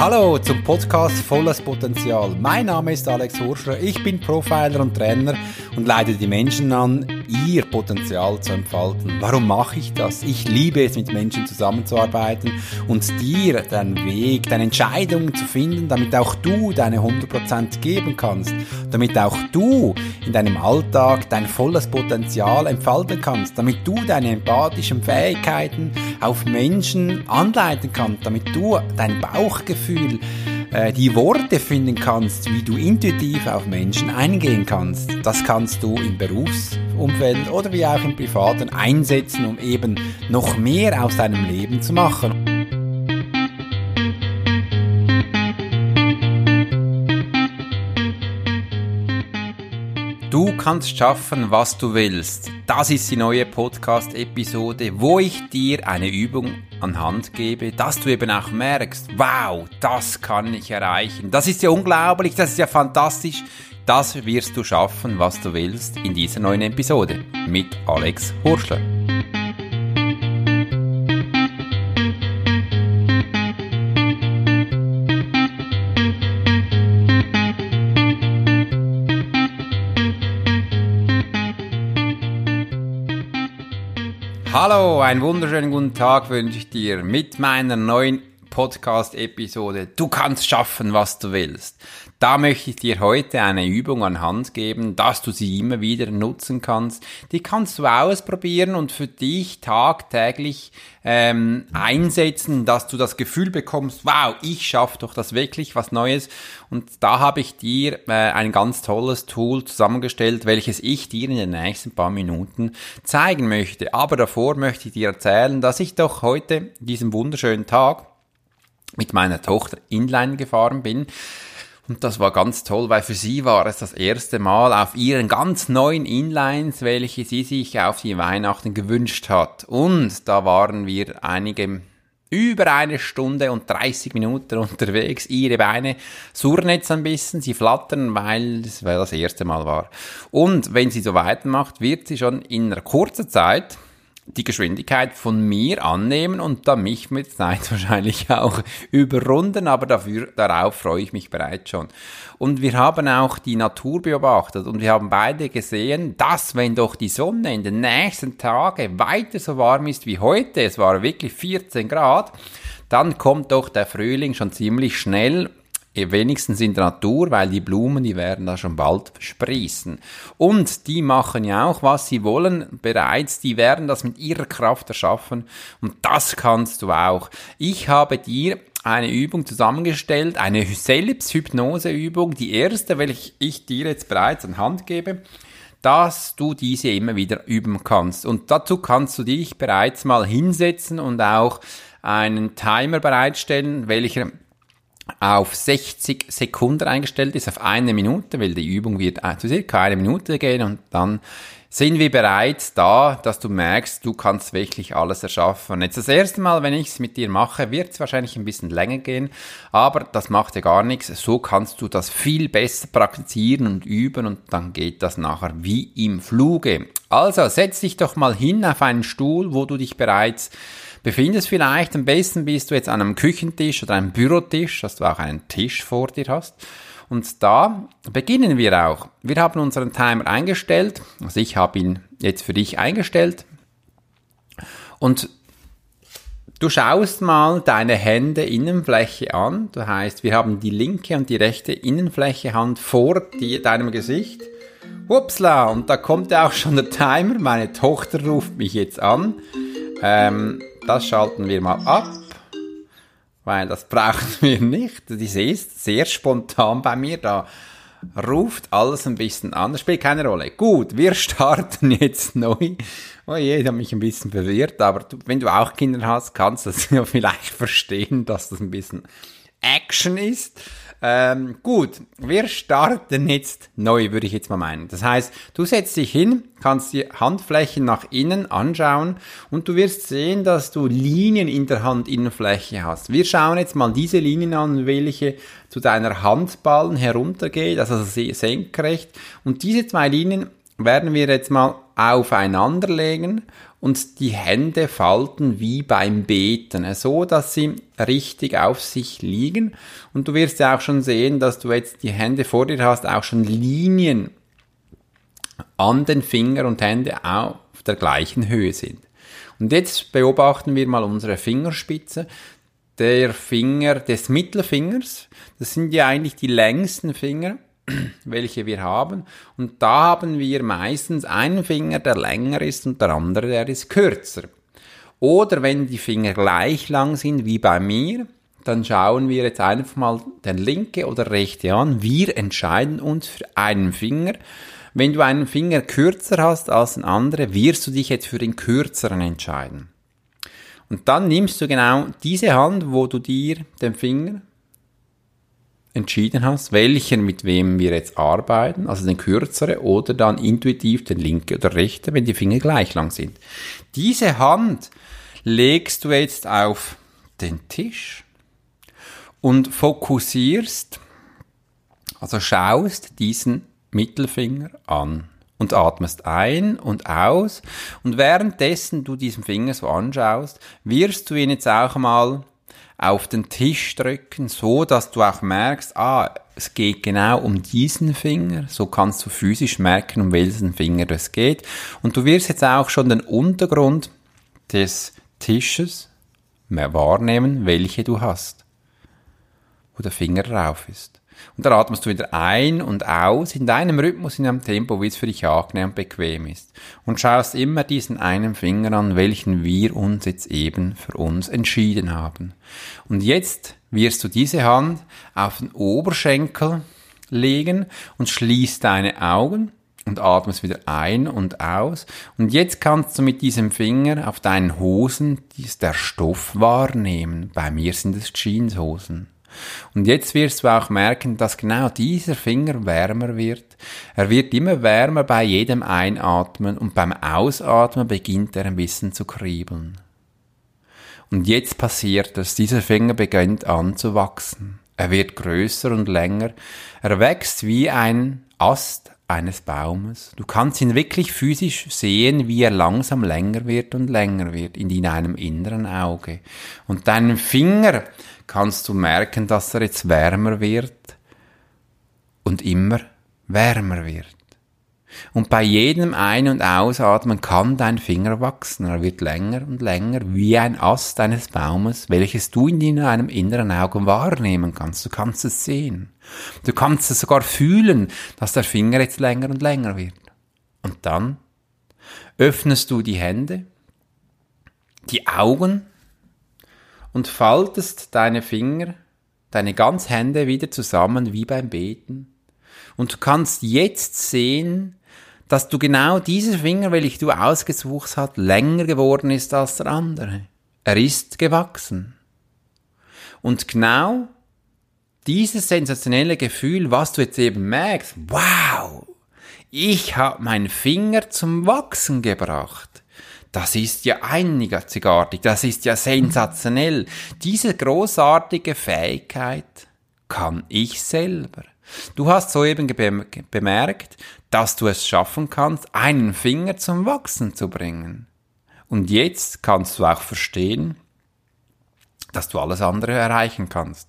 Hallo zum Podcast Volles Potenzial. Mein Name ist Alex Horschler, ich bin Profiler und Trainer und leite die Menschen an, ihr Potenzial zu entfalten. Warum mache ich das? Ich liebe es, mit Menschen zusammenzuarbeiten und dir deinen Weg, deine Entscheidungen zu finden, damit auch du deine 100% geben kannst, damit auch du in deinem Alltag dein volles Potenzial entfalten kannst, damit du deine empathischen Fähigkeiten auf Menschen anleiten kannst, damit du dein Bauchgefühl äh, die Worte finden kannst, wie du intuitiv auf Menschen eingehen kannst. Das kannst du im Berufsumfeld oder wie auch im Privaten einsetzen, um eben noch mehr aus deinem Leben zu machen. Du kannst schaffen, was du willst. Das ist die neue Podcast-Episode, wo ich dir eine Übung anhand gebe, dass du eben auch merkst, wow, das kann ich erreichen. Das ist ja unglaublich, das ist ja fantastisch. Das wirst du schaffen, was du willst in dieser neuen Episode mit Alex Horschler. Hallo, einen wunderschönen guten Tag wünsche ich dir mit meiner neuen Podcast-Episode Du kannst schaffen, was du willst. Da möchte ich dir heute eine Übung an Hand geben, dass du sie immer wieder nutzen kannst. Die kannst du ausprobieren und für dich tagtäglich ähm, einsetzen, dass du das Gefühl bekommst, wow, ich schaffe doch das wirklich was Neues. Und da habe ich dir äh, ein ganz tolles Tool zusammengestellt, welches ich dir in den nächsten paar Minuten zeigen möchte. Aber davor möchte ich dir erzählen, dass ich doch heute diesen wunderschönen Tag mit meiner Tochter inline gefahren bin. Und das war ganz toll, weil für sie war es das erste Mal auf ihren ganz neuen Inlines, welche sie sich auf die Weihnachten gewünscht hat. Und da waren wir einige über eine Stunde und 30 Minuten unterwegs. Ihre Beine surren jetzt ein bisschen, sie flattern, weil es das erste Mal war. Und wenn sie so weitermacht, wird sie schon in einer kurzen Zeit die Geschwindigkeit von mir annehmen und dann mich mit Zeit wahrscheinlich auch überrunden, aber dafür, darauf freue ich mich bereits schon. Und wir haben auch die Natur beobachtet und wir haben beide gesehen, dass wenn doch die Sonne in den nächsten Tagen weiter so warm ist wie heute, es war wirklich 14 Grad, dann kommt doch der Frühling schon ziemlich schnell wenigstens in der Natur, weil die Blumen, die werden da schon bald sprießen. Und die machen ja auch, was sie wollen bereits, die werden das mit ihrer Kraft erschaffen und das kannst du auch. Ich habe dir eine Übung zusammengestellt, eine Selbsthypnoseübung, die erste, welche ich dir jetzt bereits an Hand gebe dass du diese immer wieder üben kannst. Und dazu kannst du dich bereits mal hinsetzen und auch einen Timer bereitstellen, welcher auf 60 Sekunden eingestellt ist, auf eine Minute, weil die Übung wird zu circa eine Minute gehen und dann sind wir bereits da, dass du merkst, du kannst wirklich alles erschaffen. Jetzt das erste Mal, wenn ich es mit dir mache, wird es wahrscheinlich ein bisschen länger gehen, aber das macht ja gar nichts. So kannst du das viel besser praktizieren und üben und dann geht das nachher wie im Fluge. Also setz dich doch mal hin auf einen Stuhl, wo du dich bereits befindest vielleicht. Am besten bist du jetzt an einem Küchentisch oder einem Bürotisch, dass du auch einen Tisch vor dir hast. Und da beginnen wir auch. Wir haben unseren Timer eingestellt. Also ich habe ihn jetzt für dich eingestellt. Und Du schaust mal deine Hände Innenfläche an. Das heißt, wir haben die linke und die rechte Innenfläche Hand vor die, deinem Gesicht. Upsla, und da kommt ja auch schon der Timer. Meine Tochter ruft mich jetzt an. Ähm, das schalten wir mal ab, weil das brauchen wir nicht. Das ist sehr spontan bei mir, da ruft alles ein bisschen an. Das spielt keine Rolle. Gut, wir starten jetzt neu. Oh je, ich habe mich ein bisschen verwirrt, aber du, wenn du auch Kinder hast, kannst du das ja vielleicht verstehen, dass das ein bisschen Action ist. Ähm, gut, wir starten jetzt neu, würde ich jetzt mal meinen. Das heißt, du setzt dich hin, kannst die Handflächen nach innen anschauen und du wirst sehen, dass du Linien in der Handinnenfläche hast. Wir schauen jetzt mal diese Linien an, welche zu deiner Handballen heruntergeht, also senkrecht. Und diese zwei Linien werden wir jetzt mal aufeinander legen und die Hände falten wie beim Beten, so dass sie richtig auf sich liegen. Und du wirst ja auch schon sehen, dass du jetzt die Hände vor dir hast, auch schon Linien an den Finger und Hände auf der gleichen Höhe sind. Und jetzt beobachten wir mal unsere Fingerspitze. Der Finger des Mittelfingers, das sind ja eigentlich die längsten Finger welche wir haben. Und da haben wir meistens einen Finger, der länger ist und der andere, der ist kürzer. Oder wenn die Finger gleich lang sind wie bei mir, dann schauen wir jetzt einfach mal den linke oder rechte an. Wir entscheiden uns für einen Finger. Wenn du einen Finger kürzer hast als den anderen, wirst du dich jetzt für den kürzeren entscheiden. Und dann nimmst du genau diese Hand, wo du dir den Finger entschieden hast, welchen mit wem wir jetzt arbeiten, also den kürzere oder dann intuitiv den linke oder rechte, wenn die Finger gleich lang sind. Diese Hand legst du jetzt auf den Tisch und fokussierst, also schaust diesen Mittelfinger an und atmest ein und aus und währenddessen du diesen Finger so anschaust, wirst du ihn jetzt auch mal auf den Tisch drücken, so dass du auch merkst, ah, es geht genau um diesen Finger. So kannst du physisch merken, um welchen Finger es geht. Und du wirst jetzt auch schon den Untergrund des Tisches mehr wahrnehmen, welche du hast, wo der Finger drauf ist. Und da atmest du wieder ein und aus in deinem Rhythmus, in einem Tempo, wie es für dich angenehm und bequem ist. Und schaust immer diesen einen Finger an, welchen wir uns jetzt eben für uns entschieden haben. Und jetzt wirst du diese Hand auf den Oberschenkel legen und schließt deine Augen und atmest wieder ein und aus. Und jetzt kannst du mit diesem Finger auf deinen Hosen der Stoff wahrnehmen. Bei mir sind es Jeanshosen. Und jetzt wirst du auch merken, dass genau dieser Finger wärmer wird. Er wird immer wärmer bei jedem Einatmen und beim Ausatmen beginnt er ein bisschen zu kriebeln. Und jetzt passiert es, dieser Finger beginnt an zu wachsen. Er wird größer und länger. Er wächst wie ein Ast eines Baumes. Du kannst ihn wirklich physisch sehen, wie er langsam länger wird und länger wird in deinem inneren Auge. Und deinen Finger kannst du merken, dass er jetzt wärmer wird und immer wärmer wird. Und bei jedem Ein- und Ausatmen kann dein Finger wachsen. Er wird länger und länger wie ein Ast eines Baumes, welches du in deinem inneren Auge wahrnehmen kannst. Du kannst es sehen. Du kannst es sogar fühlen, dass der Finger jetzt länger und länger wird. Und dann öffnest du die Hände, die Augen und faltest deine Finger, deine ganz Hände wieder zusammen wie beim Beten. Und du kannst jetzt sehen, dass du genau dieser Finger, welchen du ausgesucht hast, länger geworden ist als der andere. Er ist gewachsen. Und genau dieses sensationelle Gefühl, was du jetzt eben merkst, wow, ich habe meinen Finger zum Wachsen gebracht. Das ist ja einzigartig, das ist ja sensationell. Diese großartige Fähigkeit kann ich selber. Du hast soeben bemerkt, dass du es schaffen kannst, einen Finger zum Wachsen zu bringen. Und jetzt kannst du auch verstehen, dass du alles andere erreichen kannst.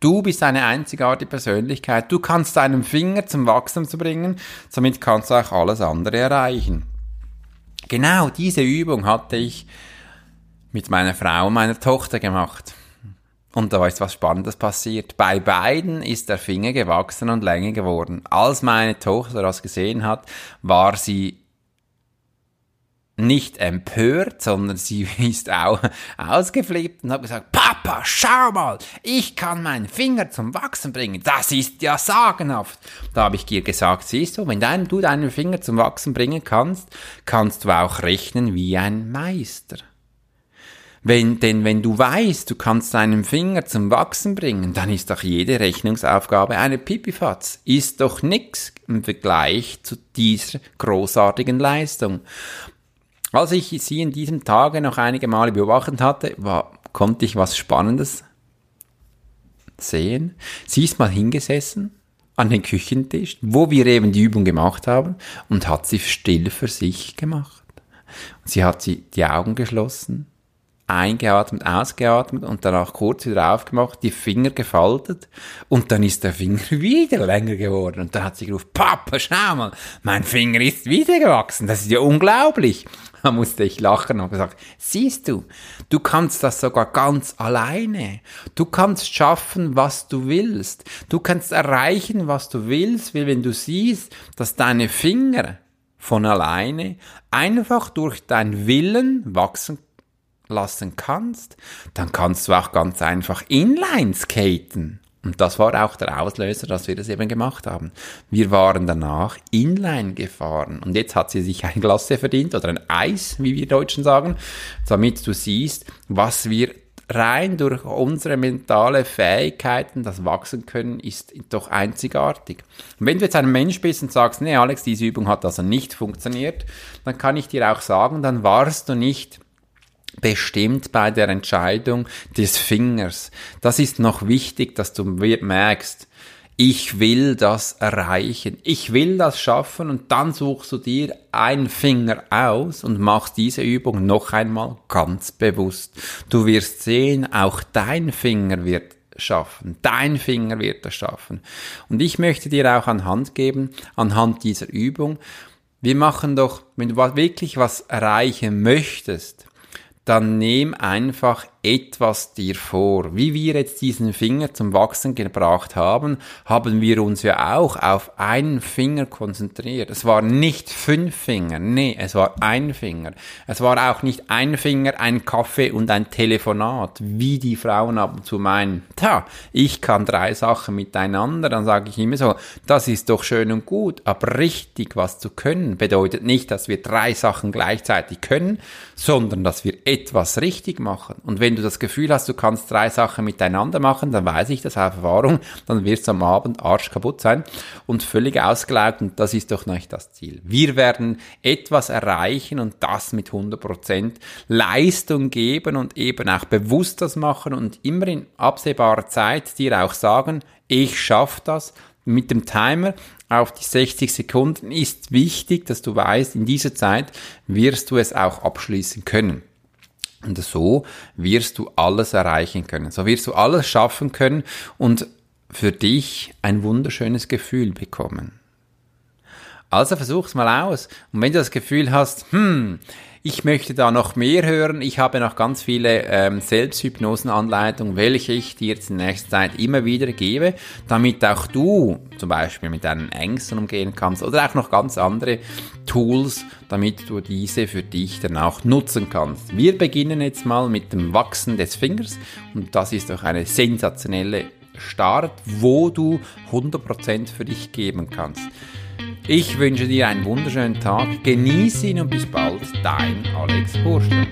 Du bist eine einzigartige Persönlichkeit. Du kannst deinen Finger zum Wachsen zu bringen. Somit kannst du auch alles andere erreichen. Genau diese Übung hatte ich mit meiner Frau und meiner Tochter gemacht. Und da ist was Spannendes passiert. Bei beiden ist der Finger gewachsen und länger geworden. Als meine Tochter das gesehen hat, war sie nicht empört, sondern sie ist auch ausgeflippt und hat gesagt, Papa, schau mal, ich kann meinen Finger zum Wachsen bringen. Das ist ja sagenhaft. Da habe ich ihr gesagt, siehst du, wenn dein, du deinen Finger zum Wachsen bringen kannst, kannst du auch rechnen wie ein Meister. Wenn, denn wenn du weißt, du kannst deinen Finger zum Wachsen bringen, dann ist doch jede Rechnungsaufgabe eine Pipifatz. Ist doch nix im Vergleich zu dieser großartigen Leistung. Als ich sie in diesem Tage noch einige Male beobachtet hatte, war, konnte ich was Spannendes sehen. Sie ist mal hingesessen an den Küchentisch, wo wir eben die Übung gemacht haben, und hat sie still für sich gemacht. Sie hat sie die Augen geschlossen, eingeatmet, ausgeatmet und danach kurz wieder aufgemacht, die Finger gefaltet und dann ist der Finger wieder länger geworden und dann hat sie gerufen, Papa, schau mal, mein Finger ist wieder gewachsen, das ist ja unglaublich. Da musste ich lachen und gesagt, siehst du, du kannst das sogar ganz alleine. Du kannst schaffen, was du willst. Du kannst erreichen, was du willst, weil wenn du siehst, dass deine Finger von alleine einfach durch deinen Willen wachsen lassen kannst, dann kannst du auch ganz einfach Inline skaten. Und das war auch der Auslöser, dass wir das eben gemacht haben. Wir waren danach inline gefahren. Und jetzt hat sie sich ein Glasse verdient oder ein Eis, wie wir Deutschen sagen, damit du siehst, was wir rein durch unsere mentale Fähigkeiten das wachsen können, ist doch einzigartig. Und wenn du jetzt ein Mensch bist und sagst, nee Alex, diese Übung hat also nicht funktioniert, dann kann ich dir auch sagen, dann warst du nicht bestimmt bei der Entscheidung des Fingers. Das ist noch wichtig, dass du merkst, ich will das erreichen, ich will das schaffen und dann suchst du dir einen Finger aus und machst diese Übung noch einmal ganz bewusst. Du wirst sehen, auch dein Finger wird schaffen. Dein Finger wird das schaffen. Und ich möchte dir auch anhand geben, anhand dieser Übung, wir machen doch, wenn du wirklich was erreichen möchtest, dann nimm einfach etwas dir vor. Wie wir jetzt diesen Finger zum Wachsen gebracht haben, haben wir uns ja auch auf einen Finger konzentriert. Es war nicht fünf Finger, nee, es war ein Finger. Es war auch nicht ein Finger, ein Kaffee und ein Telefonat, wie die Frauen ab und zu meinen. Tja, ich kann drei Sachen miteinander, dann sage ich immer so, das ist doch schön und gut, aber richtig was zu können bedeutet nicht, dass wir drei Sachen gleichzeitig können, sondern dass wir etwas richtig machen. Und wenn wenn du das Gefühl hast, du kannst drei Sachen miteinander machen, dann weiß ich das auf Erfahrung, dann wirst du am Abend arsch kaputt sein und völlig ausgelaugt und das ist doch nicht das Ziel. Wir werden etwas erreichen und das mit 100% Leistung geben und eben auch bewusst das machen und immer in absehbarer Zeit dir auch sagen, ich schaffe das, mit dem Timer auf die 60 Sekunden ist wichtig, dass du weißt, in dieser Zeit wirst du es auch abschließen können. Und so wirst du alles erreichen können. So wirst du alles schaffen können und für dich ein wunderschönes Gefühl bekommen. Also versuch's mal aus. Und wenn du das Gefühl hast, hm, ich möchte da noch mehr hören. Ich habe noch ganz viele ähm, Selbsthypnosenanleitungen, welche ich dir jetzt in nächster Zeit immer wieder gebe, damit auch du zum Beispiel mit deinen Ängsten umgehen kannst oder auch noch ganz andere Tools, damit du diese für dich dann auch nutzen kannst. Wir beginnen jetzt mal mit dem Wachsen des Fingers und das ist doch eine sensationelle Start, wo du 100% für dich geben kannst. Ich wünsche dir einen wunderschönen Tag, genieße ihn und bis bald, dein Alex Horschler.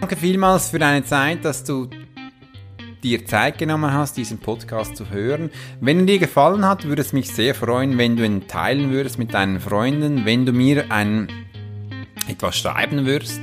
Danke vielmals für deine Zeit, dass du dir Zeit genommen hast, diesen Podcast zu hören. Wenn er dir gefallen hat, würde es mich sehr freuen, wenn du ihn teilen würdest mit deinen Freunden, wenn du mir ein, etwas schreiben würdest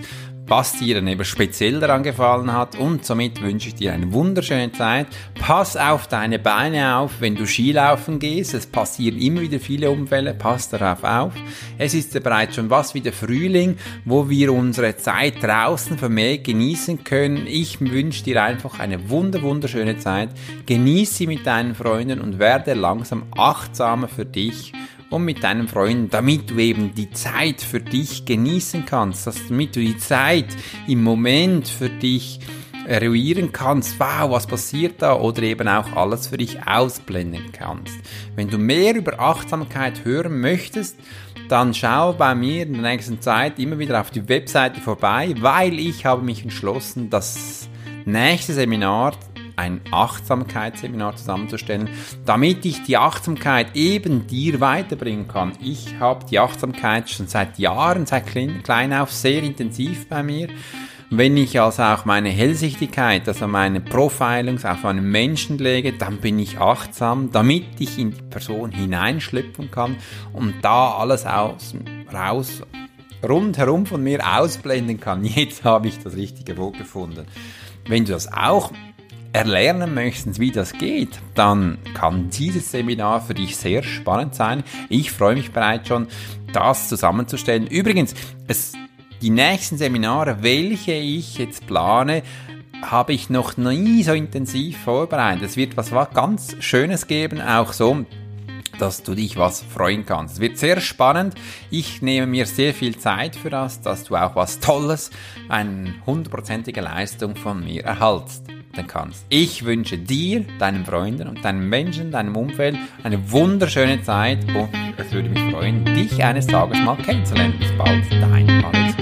was dir dann eben speziell daran gefallen hat und somit wünsche ich dir eine wunderschöne Zeit. Pass auf deine Beine auf, wenn du Skilaufen gehst. Es passieren immer wieder viele Unfälle, pass darauf auf. Es ist ja bereits schon was wie der Frühling, wo wir unsere Zeit draußen vermehrt genießen können. Ich wünsche dir einfach eine wunder wunderschöne Zeit. Genieße sie mit deinen Freunden und werde langsam achtsamer für dich und mit deinen Freunden, damit du eben die Zeit für dich genießen kannst, damit du die Zeit im Moment für dich eruieren kannst, wow, was passiert da, oder eben auch alles für dich ausblenden kannst. Wenn du mehr über Achtsamkeit hören möchtest, dann schau bei mir in der nächsten Zeit immer wieder auf die Webseite vorbei, weil ich habe mich entschlossen, das nächste Seminar ein Achtsamkeitsseminar zusammenzustellen, damit ich die Achtsamkeit eben dir weiterbringen kann. Ich habe die Achtsamkeit schon seit Jahren, seit klein auf, sehr intensiv bei mir. Wenn ich also auch meine Hellsichtigkeit, also meine Profilings auf einen Menschen lege, dann bin ich achtsam, damit ich in die Person hineinschlüpfen kann und da alles aus, raus, rundherum von mir ausblenden kann. Jetzt habe ich das richtige Wort gefunden. Wenn du das auch erlernen möchtest, wie das geht, dann kann dieses Seminar für dich sehr spannend sein. Ich freue mich bereits schon, das zusammenzustellen. Übrigens, es, die nächsten Seminare, welche ich jetzt plane, habe ich noch nie so intensiv vorbereitet. Es wird was ganz Schönes geben, auch so dass du dich was freuen kannst. Es wird sehr spannend. Ich nehme mir sehr viel Zeit für das, dass du auch was Tolles, eine hundertprozentige Leistung von mir erhaltst kannst. Ich wünsche dir, deinen Freunden und deinen Menschen, deinem Umfeld eine wunderschöne Zeit und es würde mich freuen, dich eines Tages mal kennenzulernen. Bis bald, dein Alex